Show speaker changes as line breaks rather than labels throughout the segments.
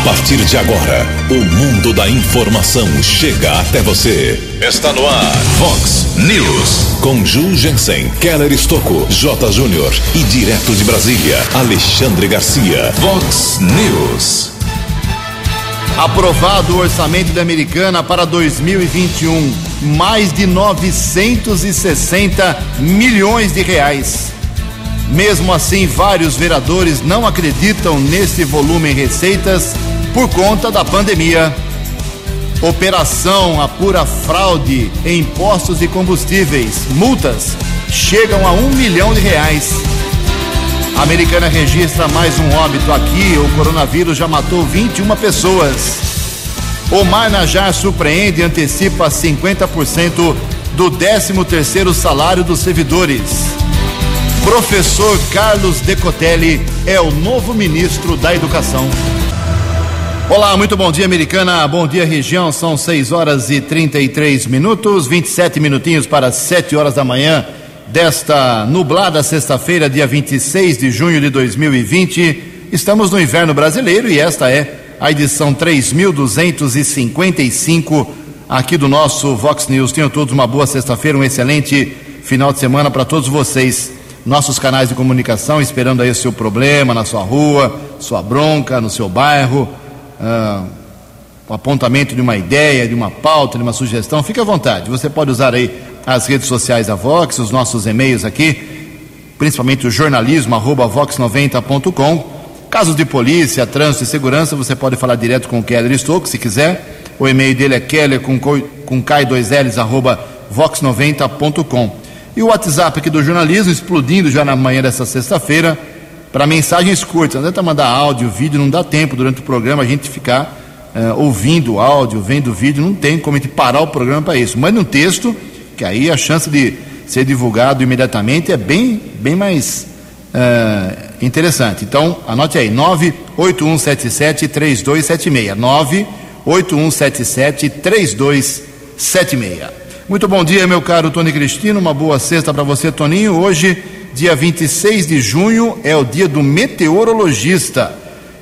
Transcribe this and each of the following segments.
A partir de agora, o mundo da informação chega até você. Está no ar, Fox News. Com Ju Jensen, Keller Estocco, J. Júnior e direto de Brasília, Alexandre Garcia. Fox News.
Aprovado o orçamento da Americana para 2021. Mais de 960 milhões de reais. Mesmo assim, vários vereadores não acreditam nesse volume em receitas por conta da pandemia. Operação apura fraude em impostos e combustíveis. Multas chegam a um milhão de reais. A americana registra mais um óbito aqui. O coronavírus já matou 21 pessoas. O Najar surpreende e antecipa 50% do 13º salário dos servidores. Professor Carlos Decotelli é o novo ministro da Educação. Olá, muito bom dia, americana. Bom dia, região. São 6 horas e 33 minutos, 27 minutinhos para 7 horas da manhã desta nublada sexta-feira, dia 26 de junho de 2020. Estamos no inverno brasileiro e esta é a edição 3255 aqui do nosso Vox News. Tenham todos uma boa sexta-feira, um excelente final de semana para todos vocês nossos canais de comunicação, esperando aí o seu problema na sua rua, sua bronca, no seu bairro, uh, o apontamento de uma ideia, de uma pauta, de uma sugestão, fique à vontade. Você pode usar aí as redes sociais da Vox, os nossos e-mails aqui, principalmente o jornalismo, arroba vox90.com. Casos de polícia, trânsito e segurança, você pode falar direto com o Keller Stouck, se quiser. O e-mail dele é keller com, com k2ls, arroba vox90.com. E o WhatsApp aqui do jornalismo explodindo já na manhã dessa sexta-feira para mensagens curtas. Não adianta mandar áudio, vídeo, não dá tempo durante o programa a gente ficar uh, ouvindo áudio, vendo vídeo, não tem como a gente parar o programa para isso. Mande um texto, que aí a chance de ser divulgado imediatamente é bem, bem mais uh, interessante. Então, anote aí, 98177-3276. 98177-3276. Muito bom dia, meu caro Tony Cristino. Uma boa sexta para você, Toninho. Hoje, dia 26 de junho, é o dia do meteorologista.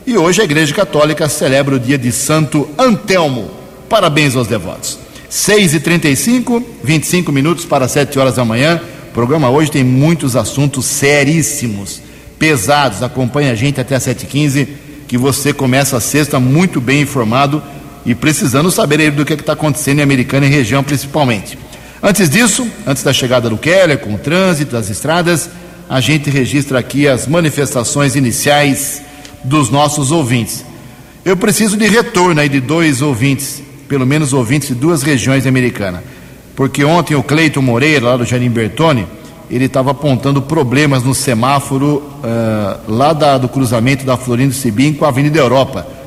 E hoje a Igreja Católica celebra o dia de Santo Antelmo. Parabéns aos devotos. 6h35, 25 minutos para 7 horas da manhã. O programa hoje tem muitos assuntos seríssimos, pesados. Acompanhe a gente até 7h15, que você começa a sexta muito bem informado e precisando saber do que está acontecendo em Americana e região principalmente. Antes disso, antes da chegada do Keller, com o trânsito das estradas, a gente registra aqui as manifestações iniciais dos nossos ouvintes. Eu preciso de retorno aí de dois ouvintes, pelo menos ouvintes de duas regiões americanas. Porque ontem o Cleiton Moreira, lá do Jardim Bertone, ele estava apontando problemas no semáforo uh, lá da, do cruzamento da Florindo Sibim com a Avenida Europa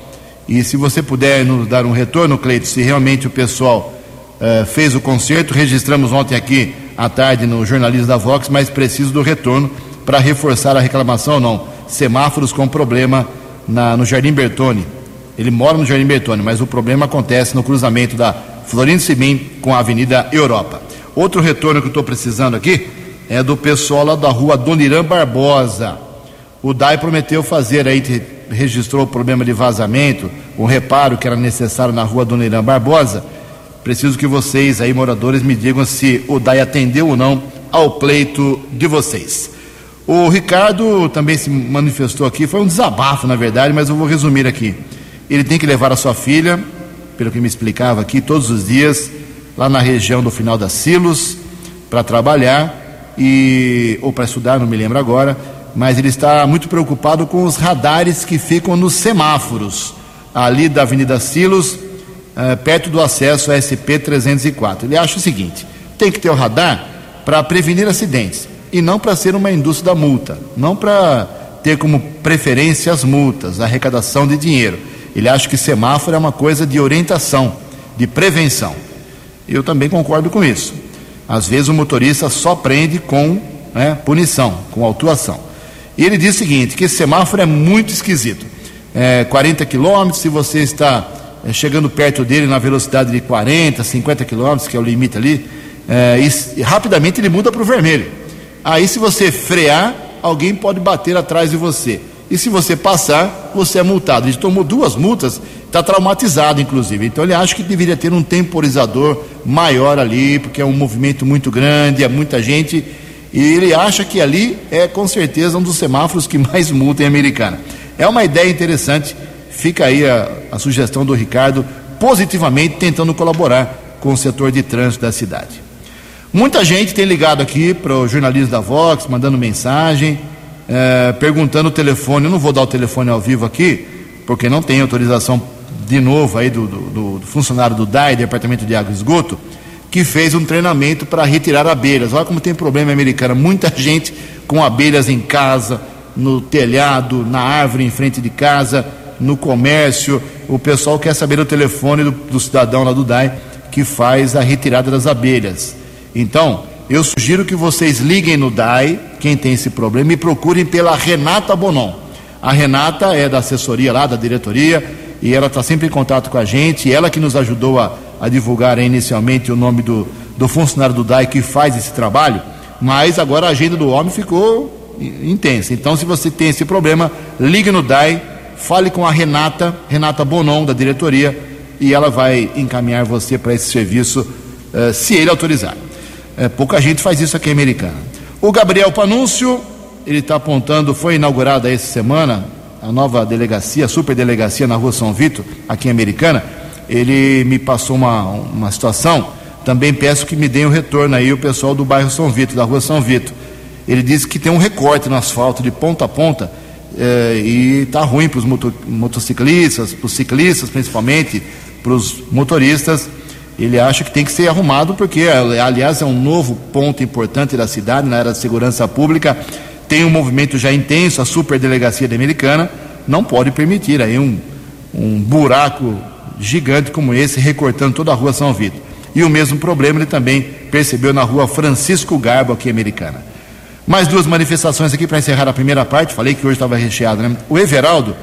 e se você puder nos dar um retorno, Cleito, se realmente o pessoal uh, fez o concerto, registramos ontem aqui à tarde no jornalismo da Vox, mas preciso do retorno para reforçar a reclamação não. Semáforos com problema na, no Jardim Bertone. Ele mora no Jardim Bertone, mas o problema acontece no cruzamento da Florindo Simim com a Avenida Europa. Outro retorno que eu estou precisando aqui é do pessoal lá da rua Donirã Barbosa. O DAI prometeu fazer aí registrou o problema de vazamento, o reparo que era necessário na rua Dona Irã Barbosa. Preciso que vocês aí, moradores, me digam se o DAI atendeu ou não ao pleito de vocês. O Ricardo também se manifestou aqui, foi um desabafo, na verdade, mas eu vou resumir aqui. Ele tem que levar a sua filha, pelo que me explicava aqui, todos os dias, lá na região do final da Silos, para trabalhar e ou para estudar, não me lembro agora mas ele está muito preocupado com os radares que ficam nos semáforos, ali da Avenida Silos, eh, perto do acesso à SP 304. Ele acha o seguinte: tem que ter o radar para prevenir acidentes e não para ser uma indústria da multa, não para ter como preferência as multas, a arrecadação de dinheiro. Ele acha que semáforo é uma coisa de orientação, de prevenção. Eu também concordo com isso. Às vezes o motorista só prende com né, punição, com autuação. E ele diz o seguinte: que esse semáforo é muito esquisito. É, 40 quilômetros, se você está é, chegando perto dele na velocidade de 40, 50 quilômetros, que é o limite ali, é, e, rapidamente ele muda para o vermelho. Aí, se você frear, alguém pode bater atrás de você. E se você passar, você é multado. Ele tomou duas multas, está traumatizado, inclusive. Então ele acha que deveria ter um temporizador maior ali, porque é um movimento muito grande, é muita gente. E ele acha que ali é com certeza um dos semáforos que mais multa em Americana. É uma ideia interessante. Fica aí a, a sugestão do Ricardo, positivamente tentando colaborar com o setor de trânsito da cidade. Muita gente tem ligado aqui para o jornalismo da Vox, mandando mensagem, é, perguntando o telefone. Eu não vou dar o telefone ao vivo aqui, porque não tem autorização de novo aí do, do, do funcionário do DAI, Departamento de Água e Esgoto, que fez um treinamento para retirar abelhas. Olha como tem problema americano. Muita gente com abelhas em casa, no telhado, na árvore em frente de casa, no comércio. O pessoal quer saber o telefone do, do cidadão lá do DAI que faz a retirada das abelhas. Então, eu sugiro que vocês liguem no DAI, quem tem esse problema, e procurem pela Renata Bonon. A Renata é da assessoria lá, da diretoria, e ela está sempre em contato com a gente, ela que nos ajudou a, a divulgar inicialmente o nome do, do funcionário do DAI que faz esse trabalho, mas agora a agenda do homem ficou intensa. Então, se você tem esse problema, ligue no DAI, fale com a Renata, Renata Bonon, da diretoria, e ela vai encaminhar você para esse serviço, uh, se ele autorizar. É, pouca gente faz isso aqui em Americana. O Gabriel Panúncio, ele está apontando, foi inaugurada essa semana a nova delegacia, a superdelegacia na rua São Vito, aqui em Americana. Ele me passou uma, uma situação, também peço que me deem o retorno aí o pessoal do bairro São Vito, da rua São Vito. Ele disse que tem um recorte no asfalto de ponta a ponta é, e está ruim para os moto, motociclistas, para os ciclistas principalmente, para os motoristas ele acha que tem que ser arrumado, porque, aliás, é um novo ponto importante da cidade, na área de segurança pública. Tem um movimento já intenso, a superdelegacia Americana não pode permitir aí um, um buraco gigante como esse, recortando toda a rua São Vito. E o mesmo problema ele também percebeu na rua Francisco Garbo, aqui Americana. Mais duas manifestações aqui para encerrar a primeira parte. Falei que hoje estava recheado, né? O Everaldo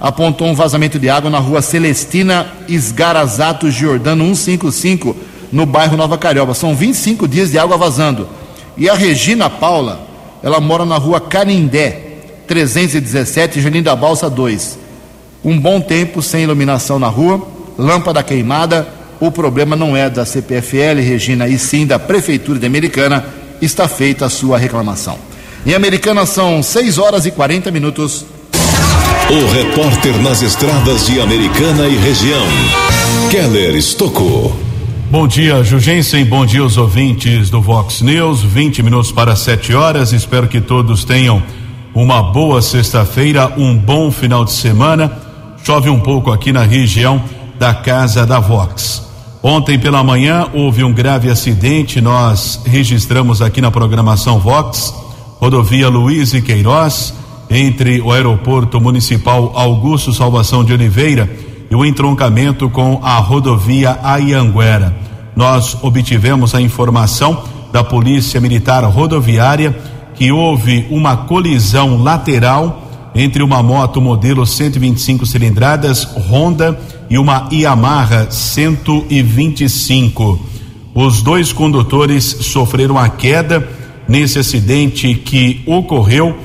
apontou um vazamento de água na rua Celestina Esgarazato Giordano 155, no bairro Nova Carioba. São 25 dias de água vazando. E a Regina Paula, ela mora na rua Canindé, 317, Jardim da Balsa 2. Um bom tempo sem iluminação na rua, lâmpada queimada. O problema não é da CPFL, Regina, e sim da Prefeitura de Americana. Está feita a sua reclamação. Em Americana são 6 horas e 40 minutos.
O repórter nas estradas de Americana e região, Keller Estocou.
Bom dia, Jugensen. Bom dia aos ouvintes do Vox News. 20 minutos para 7 horas. Espero que todos tenham uma boa sexta-feira, um bom final de semana. Chove um pouco aqui na região da casa da Vox. Ontem pela manhã houve um grave acidente. Nós registramos aqui na programação Vox, rodovia Luiz e Queiroz entre o aeroporto municipal Augusto Salvação de Oliveira e o entroncamento com a rodovia Ayanguera. Nós obtivemos a informação da Polícia Militar Rodoviária que houve uma colisão lateral entre uma moto modelo 125 cilindradas Honda e uma Yamaha 125. Os dois condutores sofreram a queda nesse acidente que ocorreu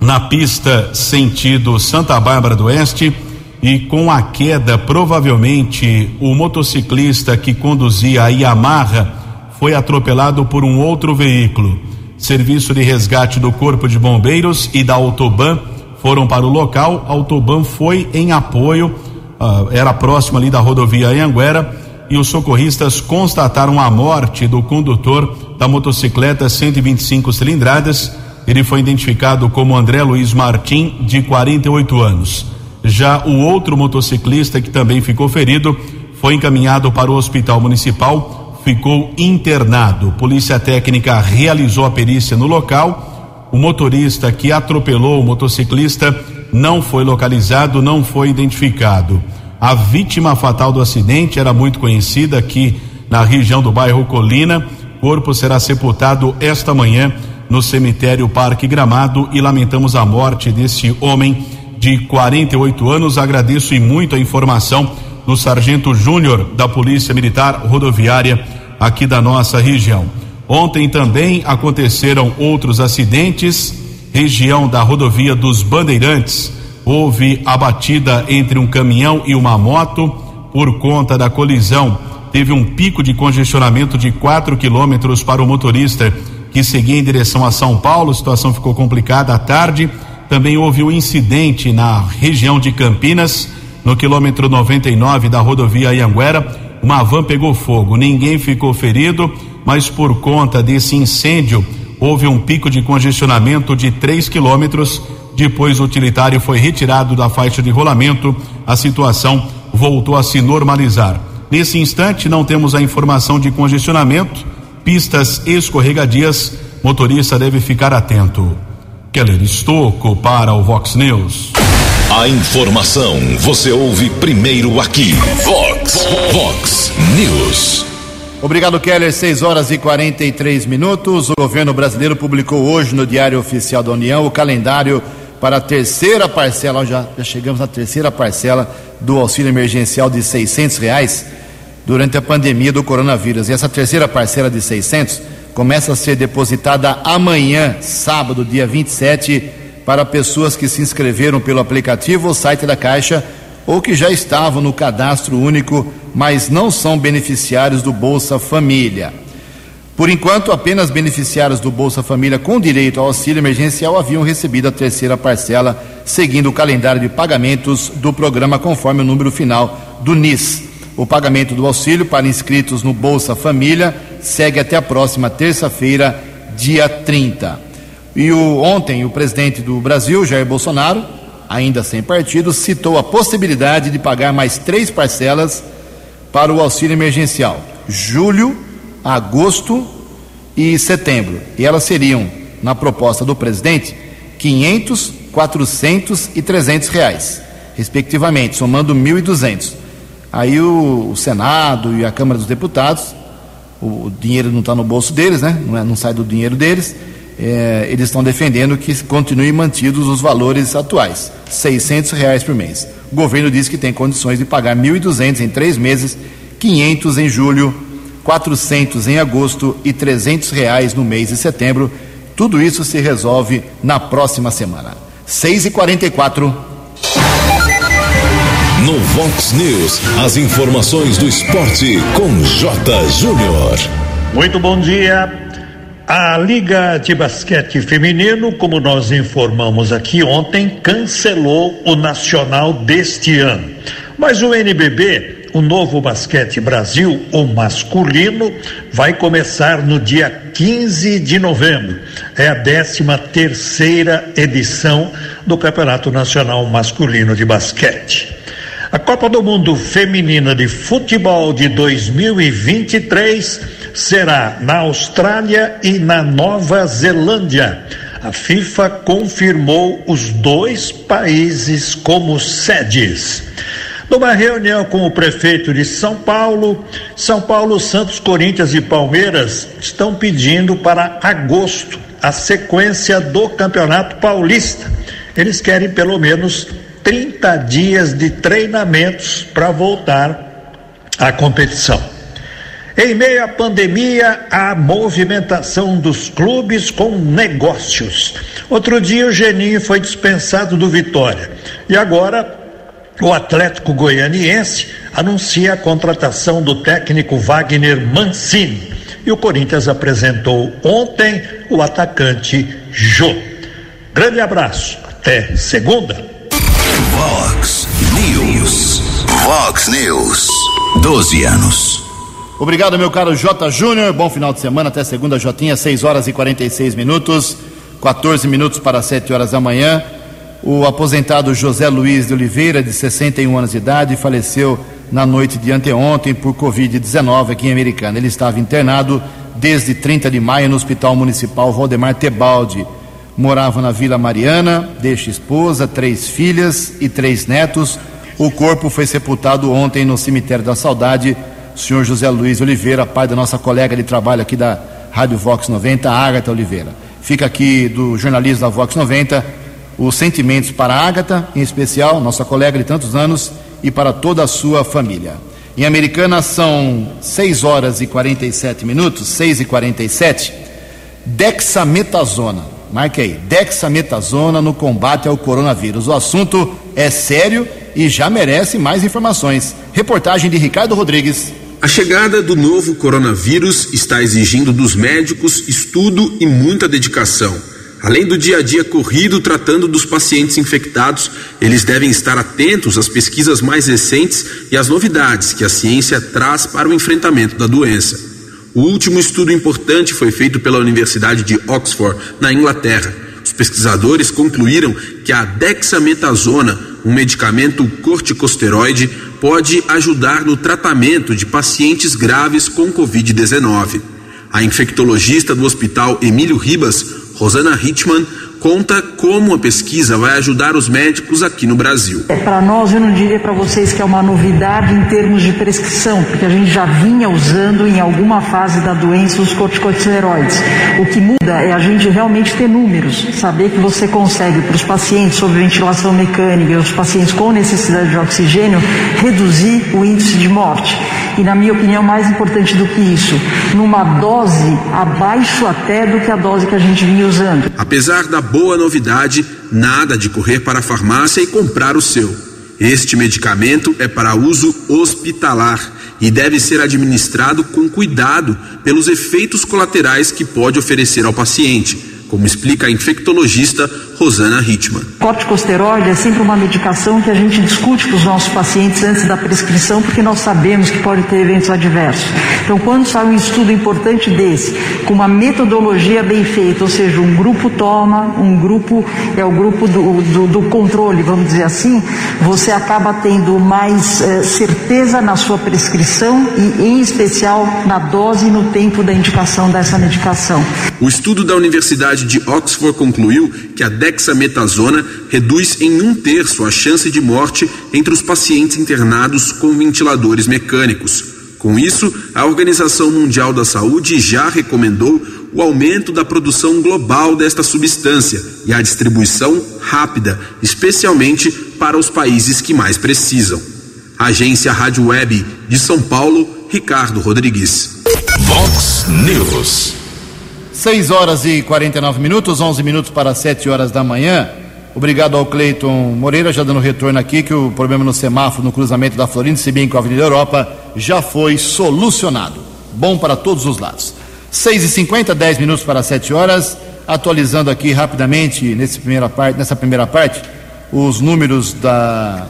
na pista sentido Santa Bárbara do Oeste e com a queda, provavelmente o motociclista que conduzia a Yamaha foi atropelado por um outro veículo. Serviço de resgate do Corpo de Bombeiros e da Autoban foram para o local. A Autoban foi em apoio, uh, era próximo ali da rodovia Anhanguera, e os socorristas constataram a morte do condutor da motocicleta 125 cilindradas ele foi identificado como André Luiz Martim, de 48 anos. Já o outro motociclista, que também ficou ferido, foi encaminhado para o hospital municipal, ficou internado. Polícia Técnica realizou a perícia no local. O motorista que atropelou o motociclista não foi localizado, não foi identificado. A vítima fatal do acidente era muito conhecida aqui na região do bairro Colina. O corpo será sepultado esta manhã no cemitério Parque Gramado e lamentamos a morte desse homem de 48 anos. Agradeço e muito a informação do Sargento Júnior da Polícia Militar Rodoviária aqui da nossa região. Ontem também aconteceram outros acidentes região da rodovia dos Bandeirantes. Houve a batida entre um caminhão e uma moto por conta da colisão. Teve um pico de congestionamento de 4 quilômetros para o motorista que seguia em direção a São Paulo. A situação ficou complicada à tarde. Também houve um incidente na região de Campinas, no quilômetro 99 da rodovia Ianguera. Uma van pegou fogo. Ninguém ficou ferido, mas por conta desse incêndio houve um pico de congestionamento de 3 quilômetros. Depois o utilitário foi retirado da faixa de rolamento. A situação voltou a se normalizar. Nesse instante, não temos a informação de congestionamento, pistas escorregadias. Motorista deve ficar atento. Keller Estocco para o Vox News.
A informação você ouve primeiro aqui. Vox, Vox News.
Obrigado, Keller. 6 horas e 43 minutos. O governo brasileiro publicou hoje no Diário Oficial da União o calendário para a terceira parcela. Já, já chegamos na terceira parcela do auxílio emergencial de 600 reais durante a pandemia do coronavírus. E essa terceira parcela de 600 começa a ser depositada amanhã, sábado, dia 27, para pessoas que se inscreveram pelo aplicativo ou site da Caixa ou que já estavam no cadastro único, mas não são beneficiários do Bolsa Família. Por enquanto, apenas beneficiários do Bolsa Família com direito ao auxílio emergencial haviam recebido a terceira parcela, seguindo o calendário de pagamentos do programa conforme o número final do NIS. O pagamento do auxílio para inscritos no Bolsa Família segue até a próxima terça-feira, dia 30. E o, ontem, o presidente do Brasil, Jair Bolsonaro, ainda sem partido, citou a possibilidade de pagar mais três parcelas para o auxílio emergencial: julho, agosto e setembro. E elas seriam, na proposta do presidente, 500, 400 e 300 reais, respectivamente, somando 1.200. Aí o, o, Senado e a Câmara dos Deputados, o, o dinheiro não está no bolso deles, né? Não, é, não sai do dinheiro deles é, eles estão defendendo que continuem mantidos os valores atuais, 600 reais por mês. O governo diz que tem condições de pagar 1.200 em três meses, 500 em julho, 400 em agosto e 300 reais no mês de setembro. Tudo isso se resolve na próxima semana. 6 e 44
No Vox News, as informações do esporte com J. Júnior.
Muito bom dia. A Liga de Basquete Feminino, como nós informamos aqui ontem, cancelou o Nacional deste ano. Mas o NBB, o Novo Basquete Brasil, o masculino, vai começar no dia 15 de novembro. É a 13 terceira edição do Campeonato Nacional Masculino de Basquete. A Copa do Mundo Feminina de Futebol de 2023 será na Austrália e na Nova Zelândia. A FIFA confirmou os dois países como sedes. Numa reunião com o prefeito de São Paulo, São Paulo, Santos, Corinthians e Palmeiras estão pedindo para agosto a sequência do Campeonato Paulista. Eles querem pelo menos 30 dias de treinamentos para voltar à competição. Em meio à pandemia, a movimentação dos clubes com negócios. Outro dia o Geninho foi dispensado do Vitória. E agora o Atlético Goianiense anuncia a contratação do técnico Wagner Mancini. E o Corinthians apresentou ontem o atacante Jô. Grande abraço. Até segunda.
Vox News. Vox News. 12 anos.
Obrigado, meu caro J. Júnior. Bom final de semana, até segunda, Jotinha, 6 horas e 46 minutos, 14 minutos para 7 horas da manhã. O aposentado José Luiz de Oliveira, de 61 anos de idade, faleceu na noite de anteontem por Covid-19 aqui em Americana. Ele estava internado desde 30 de maio no Hospital Municipal Valdemar Tebaldi. Morava na Vila Mariana, deixa esposa, três filhas e três netos. O corpo foi sepultado ontem no Cemitério da Saudade senhor José Luiz Oliveira, pai da nossa colega de trabalho aqui da Rádio Vox 90, Ágata Oliveira. Fica aqui do jornalismo da Vox 90 os sentimentos para a Ágata, em especial, nossa colega de tantos anos, e para toda a sua família. Em Americana são 6 horas e 47 minutos, 6 e 47. Dexametasona. Marque aí, dexametasona no combate ao coronavírus. O assunto é sério e já merece mais informações. Reportagem de Ricardo Rodrigues.
A chegada do novo coronavírus está exigindo dos médicos estudo e muita dedicação. Além do dia a dia corrido tratando dos pacientes infectados, eles devem estar atentos às pesquisas mais recentes e às novidades que a ciência traz para o enfrentamento da doença. O último estudo importante foi feito pela Universidade de Oxford, na Inglaterra. Os pesquisadores concluíram que a dexametasona, um medicamento corticosteroide, pode ajudar no tratamento de pacientes graves com Covid-19. A infectologista do Hospital Emílio Ribas, Rosana Hitman, conta como a pesquisa vai ajudar os médicos aqui no Brasil.
É, para nós, eu não diria para vocês que é uma novidade em termos de prescrição, porque a gente já vinha usando em alguma fase da doença os corticosteroides. O que muda é a gente realmente ter números, saber que você consegue para os pacientes sob ventilação mecânica e os pacientes com necessidade de oxigênio reduzir o índice de morte. E na minha opinião, mais importante do que isso, numa dose abaixo até do que a dose que a gente vinha usando.
Apesar da boa novidade, nada de correr para a farmácia e comprar o seu. Este medicamento é para uso hospitalar e deve ser administrado com cuidado pelos efeitos colaterais que pode oferecer ao paciente como explica a infectologista Rosana Hitman.
Corticosteroide é sempre uma medicação que a gente discute com os nossos pacientes antes da prescrição, porque nós sabemos que pode ter eventos adversos. Então, quando sai um estudo importante desse, com uma metodologia bem feita, ou seja, um grupo toma, um grupo é o grupo do, do, do controle, vamos dizer assim, você acaba tendo mais eh, certeza na sua prescrição e, em especial, na dose e no tempo da indicação dessa medicação.
O estudo da Universidade Universidade de Oxford concluiu que a dexametasona reduz em um terço a chance de morte entre os pacientes internados com ventiladores mecânicos. Com isso, a Organização Mundial da Saúde já recomendou o aumento da produção global desta substância e a distribuição rápida, especialmente para os países que mais precisam. Agência Rádio Web de São Paulo, Ricardo Rodrigues.
Vox News.
6 horas e 49 minutos, 11 minutos para 7 horas da manhã. Obrigado ao Cleiton Moreira, já dando retorno aqui, que o problema no semáforo, no cruzamento da Florinda, se bem com a Avenida Europa, já foi solucionado. Bom para todos os lados. 6 e 50 10 minutos para 7 horas. Atualizando aqui rapidamente, nesse primeira parte, nessa primeira parte, os números da,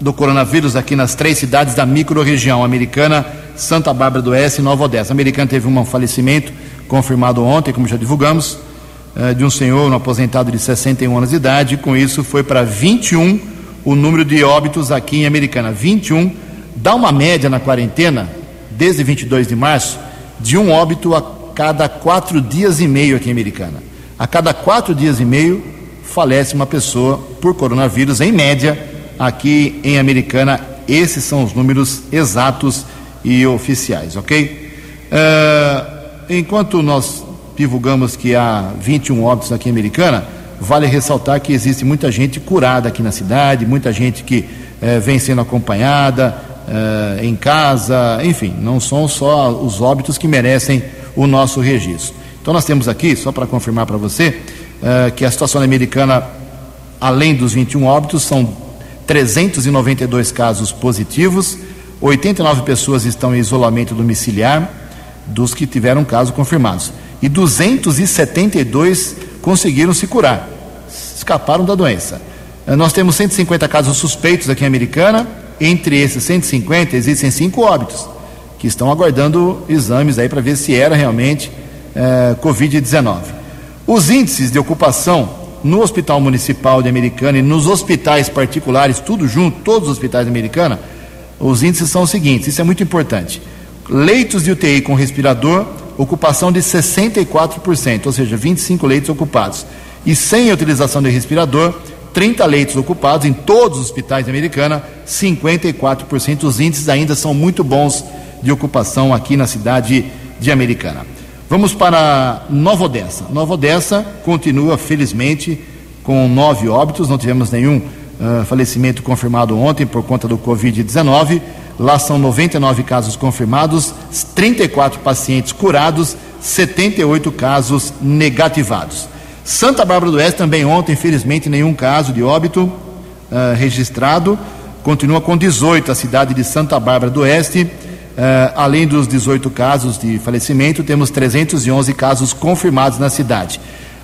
do coronavírus aqui nas três cidades da microrregião americana, Santa Bárbara do Oeste e Nova Odessa. A americana teve um falecimento confirmado ontem, como já divulgamos, eh, de um senhor, um aposentado de 61 anos de idade. Com isso, foi para 21 o número de óbitos aqui em Americana. 21 dá uma média na quarentena, desde 22 de março, de um óbito a cada quatro dias e meio aqui em Americana. A cada quatro dias e meio falece uma pessoa por coronavírus, em média, aqui em Americana. Esses são os números exatos e oficiais, ok? Uh, enquanto nós divulgamos que há 21 óbitos aqui em Americana, vale ressaltar que existe muita gente curada aqui na cidade, muita gente que eh, vem sendo acompanhada eh, em casa, enfim, não são só os óbitos que merecem o nosso registro. Então nós temos aqui, só para confirmar para você, eh, que a situação americana, além dos 21 óbitos, são 392 casos positivos, 89 pessoas estão em isolamento domiciliar, dos que tiveram casos confirmados. E 272 conseguiram se curar, escaparam da doença. Eh, nós temos 150 casos suspeitos aqui em Americana, entre esses 150 existem cinco óbitos, que estão aguardando exames aí para ver se era realmente é, Covid-19. Os índices de ocupação no Hospital Municipal de Americana e nos hospitais particulares, tudo junto, todos os hospitais de Americana, os índices são os seguintes, isso é muito importante leitos de UTI com respirador, ocupação de 64%, ou seja, 25 leitos ocupados. E sem utilização de respirador, 30 leitos ocupados em todos os hospitais da Americana, 54%. Os índices ainda são muito bons de ocupação aqui na cidade de Americana. Vamos para Nova Odessa. Nova Odessa continua, felizmente, com nove óbitos, não tivemos nenhum uh, falecimento confirmado ontem por conta do Covid-19. Lá são 99 casos confirmados, 34 pacientes curados, 78 casos negativados. Santa Bárbara do Oeste também ontem, infelizmente, nenhum caso de óbito uh, registrado. Continua com 18 a cidade de Santa Bárbara do Oeste. Uh, além dos 18 casos de falecimento, temos 311 casos confirmados na cidade.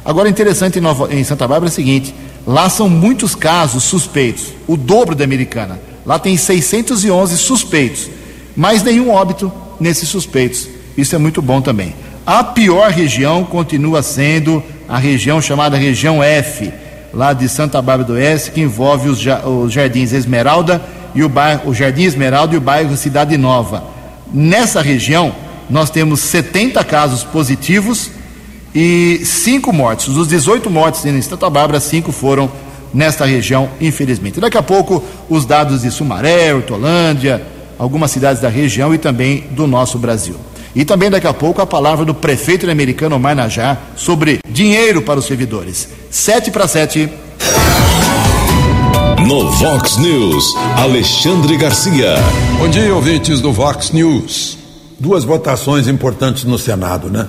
Agora, interessante em, Nova, em Santa Bárbara é o seguinte: lá são muitos casos suspeitos, o dobro da americana. Lá tem 611 suspeitos, mas nenhum óbito nesses suspeitos. Isso é muito bom também. A pior região continua sendo a região chamada região F, lá de Santa Bárbara do Oeste, que envolve os, os Jardins Esmeralda e o bairro, o Jardim Esmeralda e o bairro Cidade Nova. Nessa região, nós temos 70 casos positivos e 5 mortes. Dos 18 mortes em Santa Bárbara, 5 foram nesta região, infelizmente. Daqui a pouco, os dados de Sumaré, Hortolândia, algumas cidades da região e também do nosso Brasil. E também daqui a pouco a palavra do prefeito americano Omar Najá sobre dinheiro para os servidores. Sete para sete.
No Vox News, Alexandre Garcia.
Bom dia, ouvintes do Vox News. Duas votações importantes no Senado, né?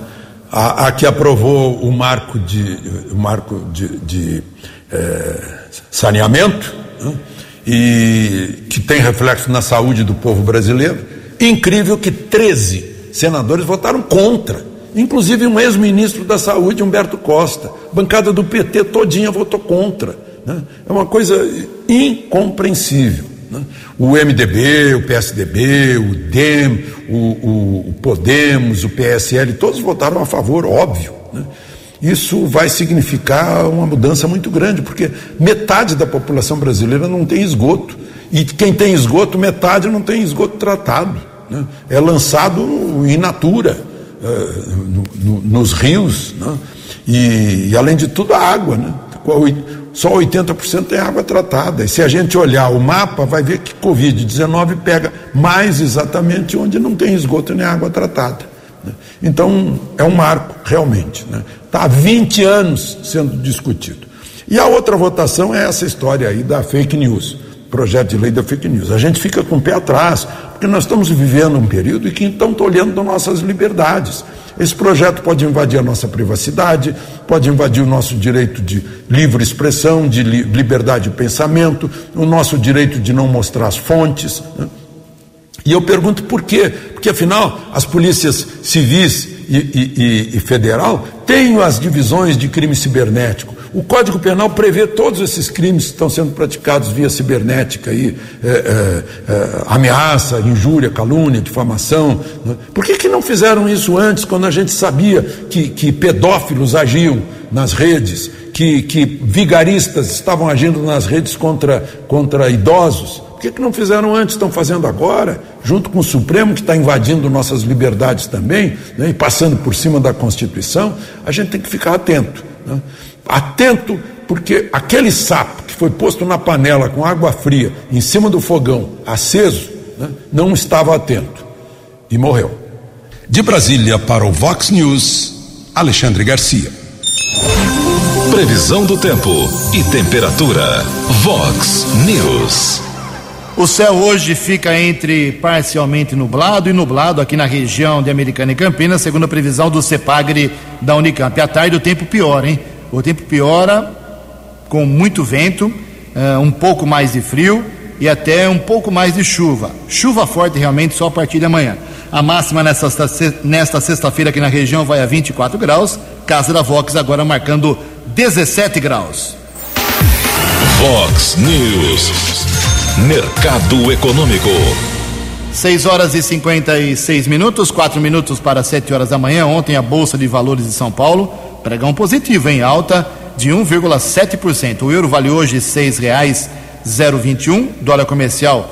A, a que aprovou o marco de, o marco de, de é, saneamento né? e que tem reflexo na saúde do povo brasileiro. Incrível que 13 senadores votaram contra. Inclusive um ex-ministro da Saúde, Humberto Costa. Bancada do PT todinha votou contra. Né? É uma coisa incompreensível. Né? O MDB, o PSDB, o DEM, o, o, o, Podemos, o PSL, todos votaram a favor, óbvio. Né? Isso vai significar uma mudança muito grande, porque metade da população brasileira não tem esgoto. E quem tem esgoto, metade não tem esgoto tratado né? é lançado in natura, uh, no, no, nos rios, né? e, e, além de tudo a água, né? só 80% é água tratada. E se a gente olhar o mapa, vai ver que Covid-19 pega mais exatamente onde não tem esgoto nem água tratada. Né? Então, é um marco, realmente. Está né? Tá há 20 anos sendo discutido. E a outra votação é essa história aí da fake news, projeto de lei da fake news. A gente fica com o pé atrás, porque nós estamos vivendo um período em que então olhando nossas liberdades. Esse projeto pode invadir a nossa privacidade, pode invadir o nosso direito de livre expressão, de liberdade de pensamento, o nosso direito de não mostrar as fontes. Né? E eu pergunto por quê? Porque afinal as polícias civis e, e, e federal têm as divisões de crime cibernético. O Código Penal prevê todos esses crimes que estão sendo praticados via cibernética, aí, é, é, é, ameaça, injúria, calúnia, difamação. Né? Por que, que não fizeram isso antes, quando a gente sabia que, que pedófilos agiam nas redes, que, que vigaristas estavam agindo nas redes contra, contra idosos? Por que, que não fizeram antes? Estão fazendo agora, junto com o Supremo, que está invadindo nossas liberdades também, né, e passando por cima da Constituição. A gente tem que ficar atento. Né? atento, porque aquele sapo que foi posto na panela com água fria em cima do fogão aceso, né, não estava atento e morreu.
De Brasília para o Vox News, Alexandre Garcia. Previsão do tempo e temperatura. Vox News.
O céu hoje fica entre parcialmente nublado e nublado aqui na região de Americana e Campinas, segundo a previsão do CEPAGRE da Unicamp. À tarde o tempo pior, hein? O tempo piora com muito vento, uh, um pouco mais de frio e até um pouco mais de chuva. Chuva forte realmente só a partir de amanhã. A máxima nesta, nesta sexta-feira aqui na região vai a 24 graus. Casa da Vox agora marcando 17 graus.
Vox News. Mercado Econômico.
6 horas e 56 minutos, 4 minutos para 7 horas da manhã. Ontem a Bolsa de Valores de São Paulo pregão positivo em alta de 1,7%. O euro vale hoje R$ 6,021, dólar comercial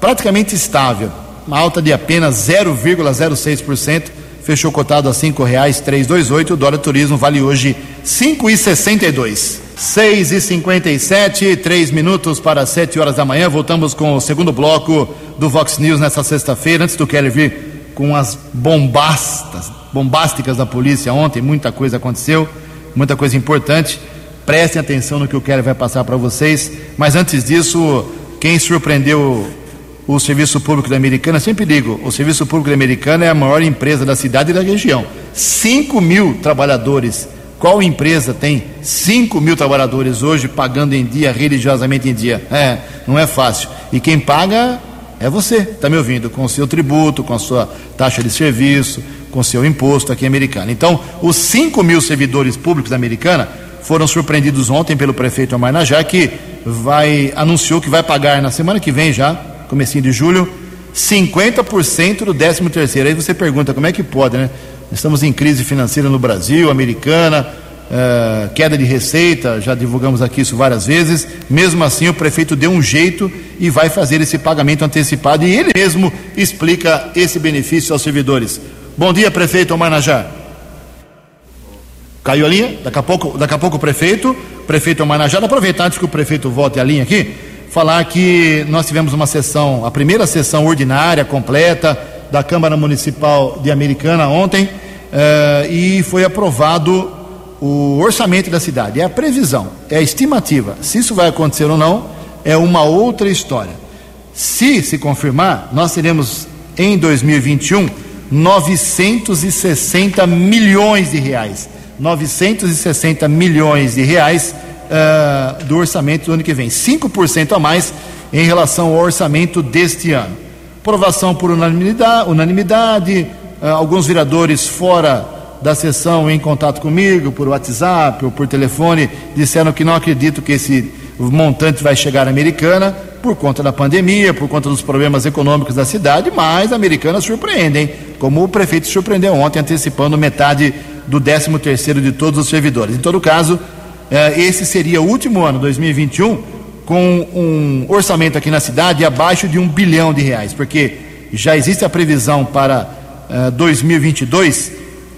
praticamente estável, uma alta de apenas 0,06%, fechou cotado a R$ 5,328, o dólar turismo vale hoje R$ 5,62. 6 e 57 3 minutos para 7 horas da manhã. Voltamos com o segundo bloco do Vox News nessa sexta-feira. Antes do Kelly vir com as bombastas, bombásticas da polícia ontem, muita coisa aconteceu, muita coisa importante. Prestem atenção no que o Kelly vai passar para vocês. Mas antes disso, quem surpreendeu o Serviço Público da Americana, sempre digo, o Serviço Público da Americana é a maior empresa da cidade e da região. 5 mil trabalhadores Qual empresa tem 5 mil trabalhadores hoje pagando em dia, religiosamente em dia? É, não é fácil. E quem paga é você, está me ouvindo, com o seu tributo, com a sua taxa de serviço, com o seu imposto aqui americano. Então, os 5 mil servidores públicos da Americana foram surpreendidos ontem pelo prefeito Omar que vai, anunciou que vai pagar na semana que vem já, comecinho de julho, 50% do 13 terceiro. Aí você pergunta, como é que pode, né? Estamos em crise financeira no Brasil, americana, uh, queda de receita, já divulgamos aqui isso várias vezes. Mesmo assim, o prefeito deu um jeito e vai fazer esse pagamento antecipado e ele mesmo explica esse benefício aos servidores. Bom dia, prefeito Omar. Caiu a linha? Daqui a pouco, daqui a pouco o prefeito, prefeito Omar Najar, aproveitar antes que o prefeito volte a linha aqui, falar que nós tivemos uma sessão, a primeira sessão ordinária, completa, da Câmara Municipal de Americana ontem eh, e foi aprovado o orçamento da cidade. É a previsão, é a estimativa. Se isso vai acontecer ou não, é uma outra história. Se se confirmar, nós teremos em 2021 960 milhões de reais. 960 milhões de reais uh, do orçamento do ano que vem. 5% a mais em relação ao orçamento deste ano aprovação por unanimidade, unanimidade uh, alguns vereadores fora da sessão em contato comigo, por WhatsApp ou por telefone, disseram que não acreditam que esse montante vai chegar à Americana por conta da pandemia, por conta dos problemas econômicos da cidade, mas a Americana surpreende, hein? Como o prefeito surpreendeu ontem, antecipando metade do 13 terceiro de todos os servidores. Em todo caso, eh, esse seria o último ano, 2021, com um orçamento aqui na cidade abaixo de um bilhão de reais, porque já existe a previsão para uh, eh, 2022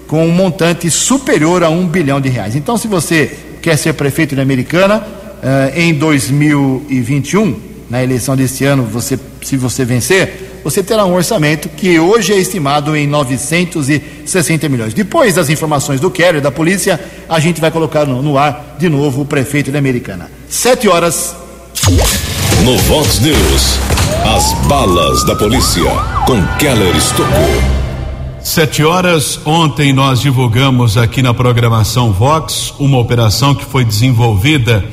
com um montante superior a um bilhão de reais. Então, se você quer ser prefeito de Americana uh, em 2021, na eleição deste ano, você, se você vencer, você terá um orçamento que hoje é estimado em 960 milhões. Depois das informações do Kerry, da polícia, a gente vai colocar no, no ar de novo o prefeito de Americana. Sete horas
no Vox News, as balas da polícia com Keller Estocou.
Sete horas, ontem nós divulgamos aqui na programação Vox uma operação que foi desenvolvida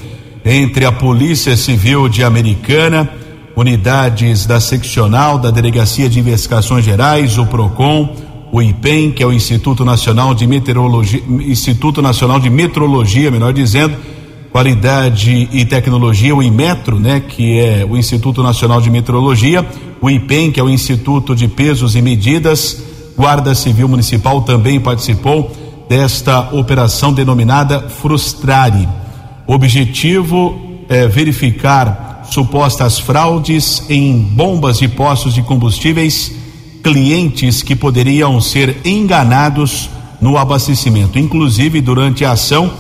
entre a Polícia Civil de Americana, unidades da seccional da Delegacia de Investigações Gerais, o PROCON, o IPEM, que é o Instituto Nacional de Meteorologia, Instituto Nacional de Metrologia, melhor dizendo, Qualidade e Tecnologia, o IMETRO, né, que é o Instituto Nacional de Meteorologia, o IPEM, que é o Instituto de Pesos e Medidas, Guarda Civil Municipal também participou desta operação denominada Frustrare. Objetivo é verificar supostas fraudes em bombas de postos de combustíveis, clientes que poderiam ser enganados no abastecimento. Inclusive, durante a ação,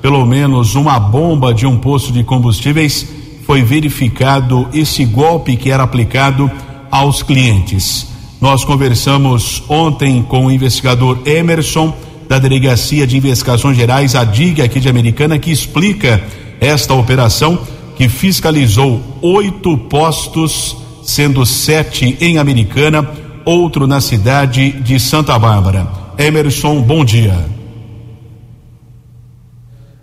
pelo menos uma bomba de um posto de combustíveis, foi verificado esse golpe que era aplicado aos clientes. Nós conversamos ontem com o investigador Emerson, da Delegacia de Investigações Gerais, a DIG aqui de Americana, que explica esta operação que fiscalizou oito postos, sendo sete em Americana, outro na cidade de Santa Bárbara. Emerson, bom dia.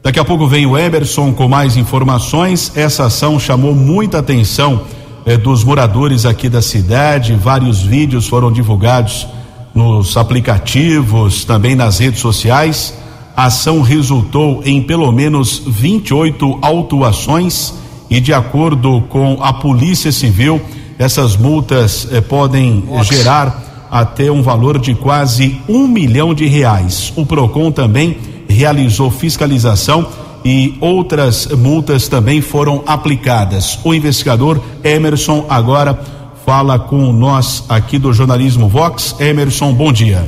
Daqui a pouco vem o Emerson com mais informações. Essa ação chamou muita atenção eh, dos moradores aqui da cidade. Vários vídeos foram divulgados nos aplicativos, também nas redes sociais. A ação resultou em pelo menos 28 autuações e, de acordo com a Polícia Civil, essas multas eh, podem Nossa. gerar até um valor de quase um milhão de reais. O Procon também realizou fiscalização e outras multas também foram aplicadas. O investigador Emerson agora fala com nós aqui do jornalismo Vox. Emerson, bom dia.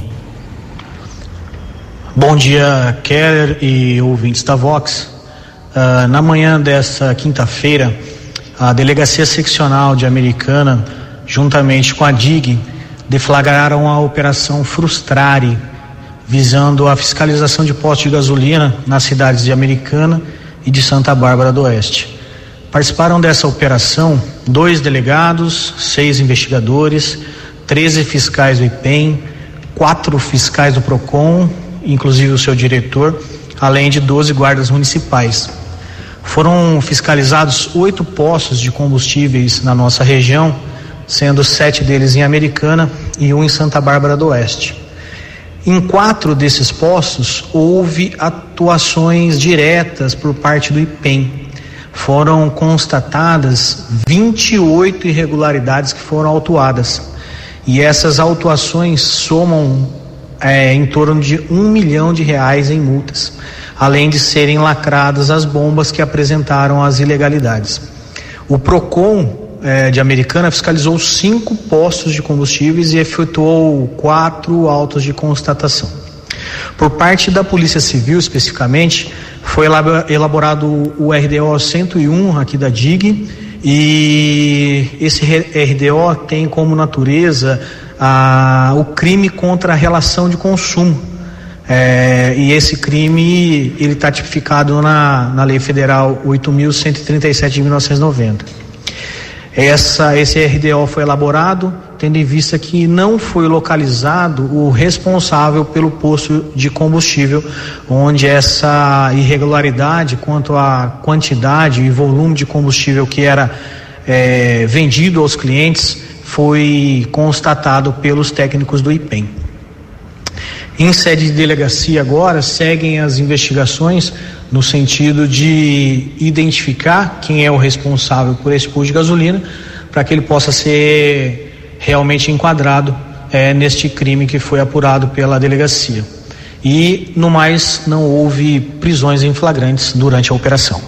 Bom dia, Keller e ouvintes da Vox. Uh, na manhã dessa quinta-feira, a Delegacia Seccional de Americana, juntamente com a DIG, deflagraram a Operação Frustrare visando a fiscalização de postos de gasolina nas cidades de Americana e de Santa Bárbara do Oeste. Participaram dessa operação dois delegados, seis investigadores, 13 fiscais do IPEM, quatro fiscais do PROCON, inclusive o seu diretor, além de 12 guardas municipais. Foram fiscalizados oito postos de combustíveis na nossa região, sendo sete deles em Americana e um em Santa Bárbara do Oeste. Em quatro desses postos houve atuações diretas por parte do IPEM. Foram constatadas 28 irregularidades que foram autuadas. E essas autuações somam é, em torno de um milhão de reais em multas, além de serem lacradas as bombas que apresentaram as ilegalidades. O PROCON é, de Americana fiscalizou cinco postos de combustíveis e efetuou quatro autos de constatação. Por parte da Polícia Civil, especificamente, foi elaborado o RDO 101 aqui da DIG e esse RDO tem como natureza o crime contra a relação de consumo. É, e esse crime ele está tipificado na, na Lei Federal 8.137 de 1990. Essa, esse RDO foi elaborado tendo em vista que não foi localizado o responsável pelo posto de combustível, onde essa irregularidade quanto à quantidade e volume de combustível que era é, vendido aos clientes foi constatado pelos técnicos do IPEM. Em sede de delegacia agora seguem as investigações no sentido de identificar quem é o responsável por esse posto de gasolina, para que ele possa ser realmente enquadrado é, neste crime que foi apurado pela delegacia. E, no mais, não houve prisões em flagrantes durante a operação.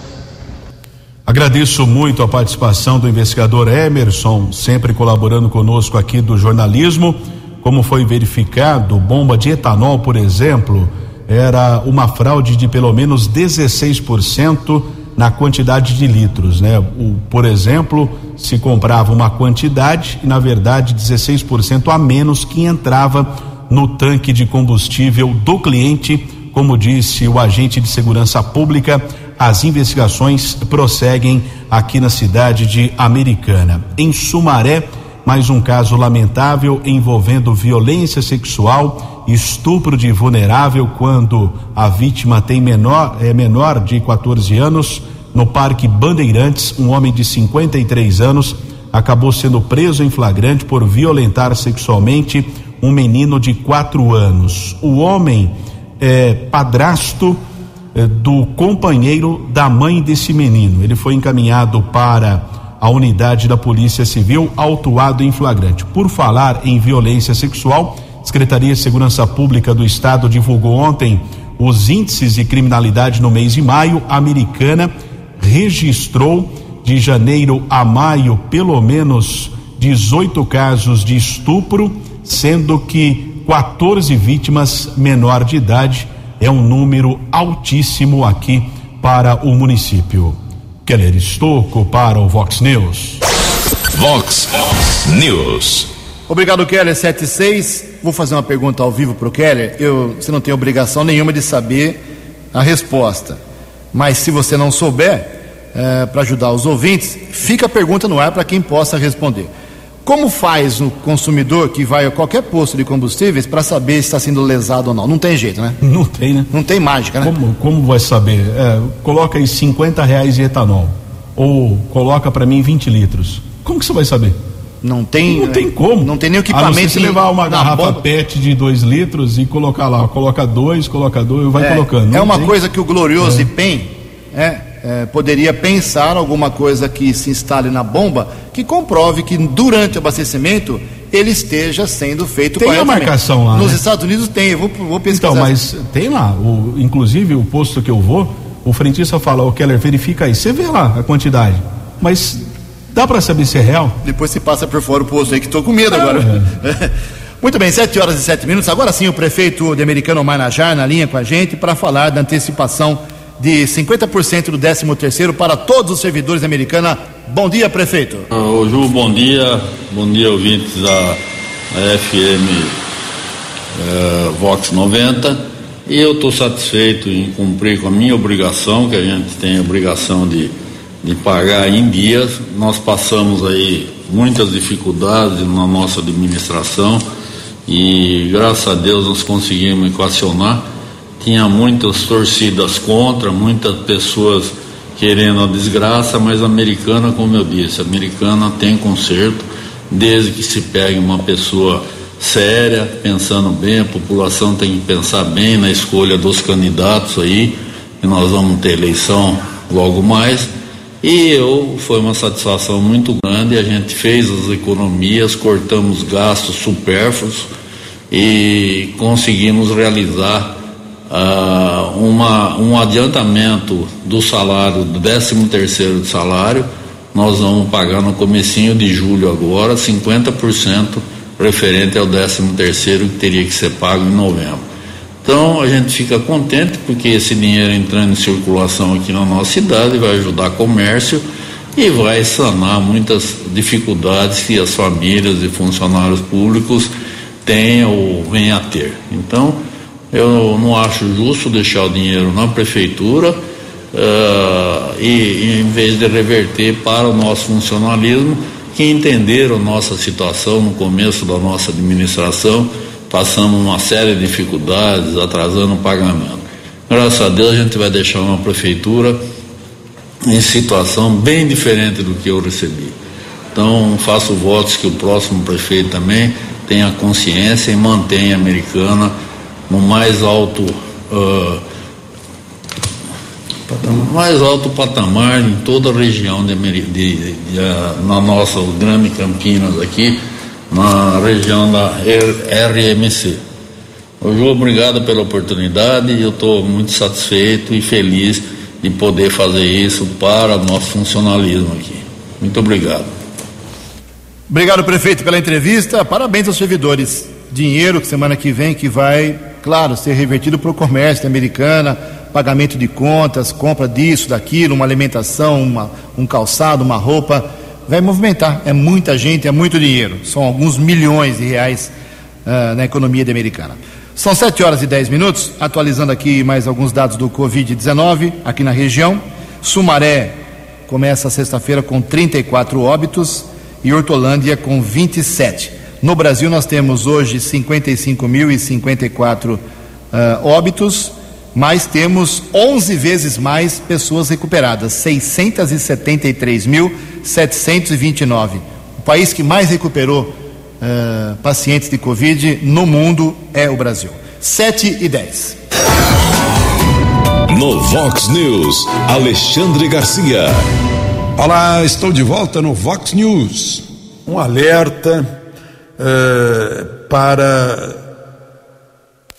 Agradeço muito a participação do investigador Emerson, sempre colaborando conosco aqui do jornalismo. Como foi verificado, bomba de etanol, por exemplo, era uma fraude de pelo menos 16% na quantidade de litros, né? O, por exemplo, se comprava uma quantidade e na verdade 16% a menos que entrava no tanque de combustível do cliente, como disse o agente de segurança pública, as investigações prosseguem aqui na cidade de Americana. Em Sumaré, mais um caso lamentável envolvendo violência sexual, estupro de vulnerável quando a vítima tem menor é menor de 14 anos. No Parque Bandeirantes, um homem de 53 anos acabou sendo preso em flagrante por violentar sexualmente um menino de quatro anos. O homem é padrasto é, do companheiro da mãe desse menino. Ele foi encaminhado para a unidade da Polícia Civil autuado em flagrante. Por falar em violência sexual, Secretaria de Segurança Pública do Estado divulgou ontem os índices de criminalidade no mês de maio. A americana registrou de janeiro a maio pelo menos 18 casos de estupro, sendo que 14 vítimas menor de idade. É um número altíssimo aqui para o município. Keller Estocco para o Vox News.
Vox News.
Obrigado, Keller 76. Vou fazer uma pergunta ao vivo para o Keller. Eu, você não tem obrigação nenhuma de saber a resposta. Mas se você não souber, é, para ajudar os ouvintes, fica a pergunta no ar para quem possa responder. Como faz o consumidor que vai a qualquer posto de combustíveis para saber se está sendo lesado ou não? Não tem jeito, né?
Não tem, né?
Não tem mágica, né?
Como, como vai saber? É, coloca aí 50 reais de etanol. Ou coloca para mim 20 litros. Como que você vai saber?
Não tem.
Não tem como.
Não tem nem equipamento.
A se levar uma garrafa bomba. PET de 2 litros e colocar lá, coloca dois, coloca dois, vai
é,
colocando.
Não é uma tem. coisa que o glorioso é. IPEM é, é, poderia pensar alguma coisa que se instale na bomba que comprove que durante o abastecimento ele esteja sendo feito
tem a marcação lá
nos
né?
Estados Unidos tem eu vou, vou pesquisar.
Então mas tem lá o, inclusive o posto que eu vou o frentista fala o Keller verifica aí. Você vê lá a quantidade mas dá para saber se é real?
Depois se passa por fora o posto aí que estou com medo é, agora. É. muito bem 7 horas e 7 minutos. Agora sim o prefeito de Americano Manajar na linha com a gente para falar da antecipação de 50% do 13 terceiro para todos os servidores americana. Bom dia, prefeito.
Ô Ju, bom dia. Bom dia, ouvintes da, da FM eh, Vox 90. E eu estou satisfeito em cumprir com a minha obrigação, que a gente tem a obrigação de, de pagar em dias. Nós passamos aí muitas dificuldades na nossa administração e graças a Deus nós conseguimos equacionar tinha muitas torcidas contra, muitas pessoas querendo a desgraça, mas a americana, como eu disse, a americana tem conserto, desde que se pegue uma pessoa séria, pensando bem, a população tem que pensar bem na escolha dos candidatos aí, e nós vamos ter eleição logo mais. E eu foi uma satisfação muito grande, a gente fez as economias, cortamos gastos supérfluos e conseguimos realizar uh, uma, um adiantamento do salário, do 13 terceiro salário, nós vamos pagar no comecinho de julho agora 50% referente ao 13 terceiro que teria que ser pago em novembro. Então a gente fica contente porque esse dinheiro entrando em circulação aqui na nossa cidade vai ajudar comércio e vai sanar muitas dificuldades que as famílias e funcionários públicos têm ou vêm a ter. Então eu não acho justo deixar o dinheiro na prefeitura uh, e, em vez de reverter para o nosso funcionalismo, que entenderam nossa situação no começo da nossa administração, passamos uma série de dificuldades, atrasando o pagamento. Graças a Deus a gente vai deixar uma prefeitura em situação bem diferente do que eu recebi. Então faço votos que o próximo prefeito também tenha consciência e mantenha a americana no mais alto uh, mais alto patamar em toda a região de, de, de, de na nossa grande Campinas aqui, na região da RMC. Hoje, obrigado pela oportunidade eu estou muito satisfeito e feliz de poder fazer isso para nosso funcionalismo aqui. Muito obrigado.
Obrigado, prefeito, pela entrevista. Parabéns aos servidores. Dinheiro que semana que vem que vai, claro, ser revertido para o comércio americana, pagamento de contas, compra disso, daquilo, uma alimentação, uma, um calçado, uma roupa, vai movimentar. É muita gente, é muito dinheiro. São alguns milhões de reais uh, na economia americana. São 7 horas e 10 minutos, atualizando aqui mais alguns dados do Covid-19 aqui na região. Sumaré começa sexta-feira com 34 óbitos e Hortolândia com 27. No Brasil, nós temos hoje 55.054 uh, óbitos mas temos 11 vezes mais pessoas recuperadas, 673.729. O país que mais recuperou uh, pacientes de Covid no mundo é o Brasil. 7 e 10.
No Vox News, Alexandre Garcia.
Olá, estou de volta no Vox News. Um alerta uh, para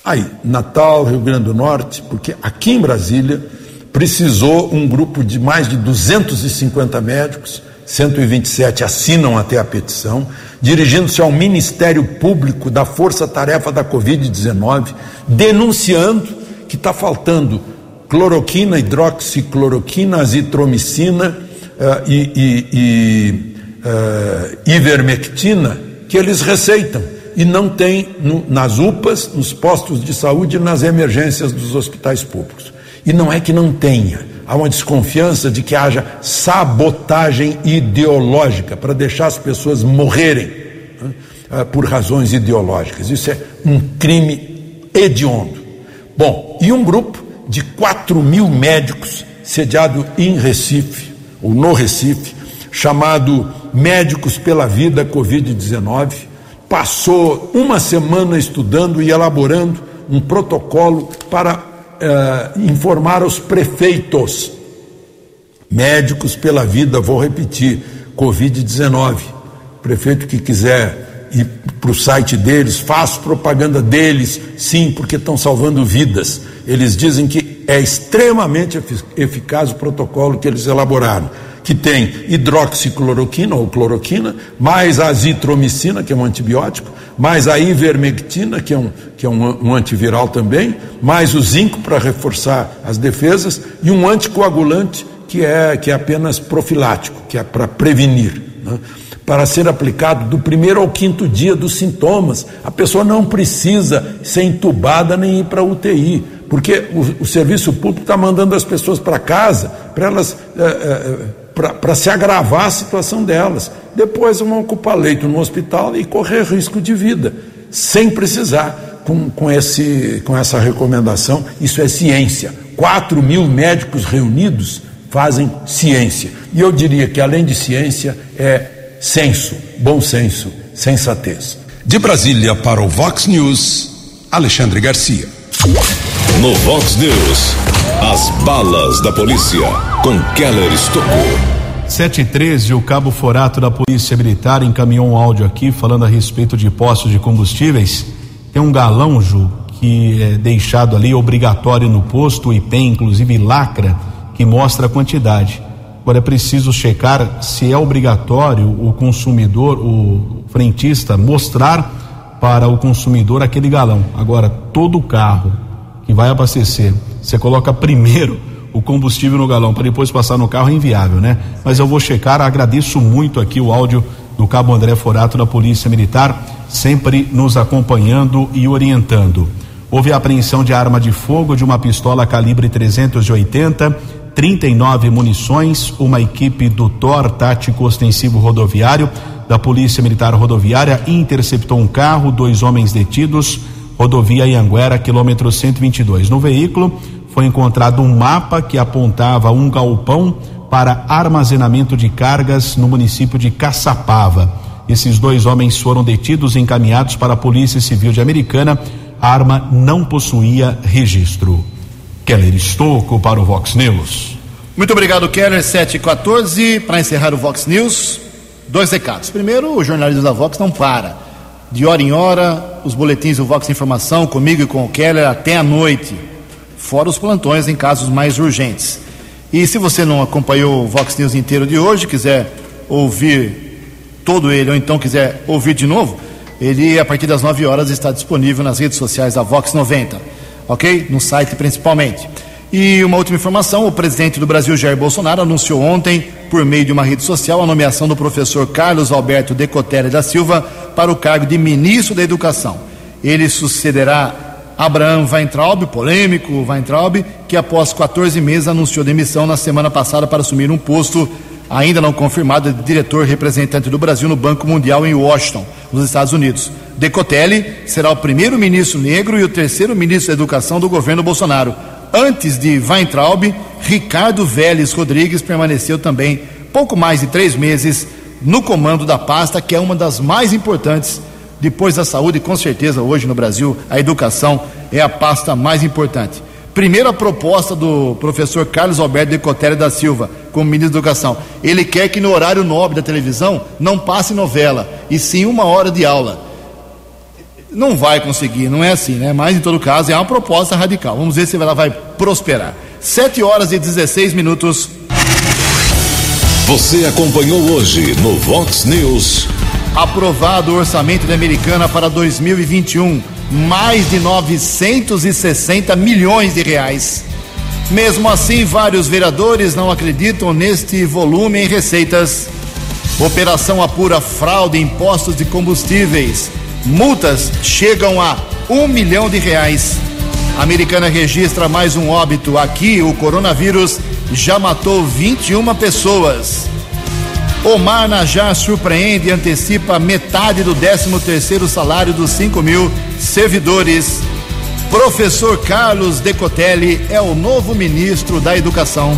Aí, Natal, Rio Grande do Norte, porque aqui em Brasília precisou um grupo de mais de 250 médicos, 127 assinam até a petição, dirigindo-se ao Ministério Público da Força Tarefa da Covid-19, denunciando que está faltando cloroquina, hidroxicloroquina, azitromicina uh, e, e, e uh, ivermectina que eles receitam e não tem no, nas UPAs, nos postos de saúde e nas emergências dos hospitais públicos. E não é que não tenha, há uma desconfiança de que haja sabotagem ideológica para deixar as pessoas morrerem né, ah, por razões ideológicas. Isso é um crime hediondo. Bom, e um grupo de 4 mil médicos sediado em Recife, ou no Recife, chamado Médicos pela Vida Covid-19, passou uma semana estudando e elaborando um protocolo para eh, informar os prefeitos. Médicos pela vida, vou repetir, Covid-19. Prefeito que quiser ir para o site deles, faço propaganda deles, sim, porque estão salvando vidas. Eles dizem que é extremamente eficaz o protocolo que eles elaboraram que tem hidroxicloroquina ou cloroquina, mais a azitromicina, que é um antibiótico, mais a ivermectina, que é um, que é um, um antiviral também, mais o zinco para reforçar as defesas e um anticoagulante que é, que é apenas profilático, que é para prevenir. Né? Para ser aplicado do primeiro ao quinto dia dos sintomas. A pessoa não precisa ser entubada nem ir para UTI porque o, o, serviço público está mandando as pessoas para casa para elas é, é, para se agravar a situação delas. Depois vão ocupar leito no hospital e correr risco de vida, sem precisar com, com, esse, com essa recomendação. Isso é ciência. 4 mil médicos reunidos fazem ciência. E eu diria que, além de ciência, é senso, bom senso, sensatez.
De Brasília para o Vox News, Alexandre Garcia. No Vox News, as balas da polícia com Keller Estocou.
7 e 13, o cabo Forato da Polícia Militar encaminhou um áudio aqui falando a respeito de postos de combustíveis. Tem um galão, Ju, que é deixado ali obrigatório no posto e tem inclusive lacra que mostra a quantidade. Agora é preciso checar se é obrigatório o consumidor, o frentista, mostrar para o consumidor aquele galão. Agora, todo carro que vai abastecer, você coloca primeiro o combustível no galão para depois passar no carro é inviável, né? Mas eu vou checar, agradeço muito aqui o áudio do Cabo André Forato da Polícia Militar, sempre nos acompanhando e orientando. Houve a apreensão de arma de fogo de uma pistola calibre 380, 39 munições, uma equipe do TOR Tático Ostensivo Rodoviário da Polícia Militar Rodoviária interceptou um carro, dois homens detidos, rodovia Ianguera, quilômetro 122. No veículo, foi encontrado um mapa que apontava um galpão para armazenamento de cargas no município de Caçapava. Esses dois homens foram detidos e encaminhados para a Polícia Civil de Americana. A arma não possuía registro. Keller Estocco para o Vox News.
Muito obrigado, Keller. 714. Para encerrar o Vox News, dois recados. Primeiro, o jornalismo da Vox não para. De hora em hora, os boletins do Vox Informação, comigo e com o Keller, até a noite fora os plantões em casos mais urgentes. E se você não acompanhou o Vox News inteiro de hoje, quiser ouvir todo ele, ou então quiser ouvir de novo, ele a partir das 9 horas está disponível nas redes sociais da Vox 90, ok? No site principalmente. E uma última informação: o presidente do Brasil, Jair Bolsonaro, anunciou ontem, por meio de uma rede social, a nomeação do professor Carlos Alberto Decotelli da Silva para o cargo de ministro da Educação. Ele sucederá Abraham Weintraub, polêmico Weintraub, que após 14 meses anunciou demissão na semana passada para assumir um posto ainda não confirmado de diretor representante do Brasil no Banco Mundial em Washington, nos Estados Unidos. Decotelli será o primeiro ministro negro e o terceiro ministro da Educação do governo Bolsonaro. Antes de Weintraub, Ricardo Vélez Rodrigues permaneceu também pouco mais de três meses no comando da pasta, que é uma das mais importantes depois da saúde, com certeza hoje no Brasil a educação é a pasta mais importante. Primeira proposta do professor Carlos Alberto Decotelli da Silva, como ministro da Educação. Ele quer que no horário nobre da televisão não passe novela, e sim uma hora de aula. Não vai conseguir, não é assim, né? Mas em todo caso é uma proposta radical. Vamos ver se ela vai prosperar. 7 horas e 16 minutos.
Você acompanhou hoje no Vox News.
Aprovado o orçamento da Americana para 2021, mais de 960 milhões de reais. Mesmo assim, vários vereadores não acreditam neste volume em receitas. Operação apura fraude em postos de combustíveis. Multas chegam a um milhão de reais. A americana registra mais um óbito. Aqui, o coronavírus já matou 21 pessoas. Omar Najar surpreende e antecipa metade do 13º salário dos 5 mil servidores. Professor Carlos Decotelli é o novo ministro da Educação.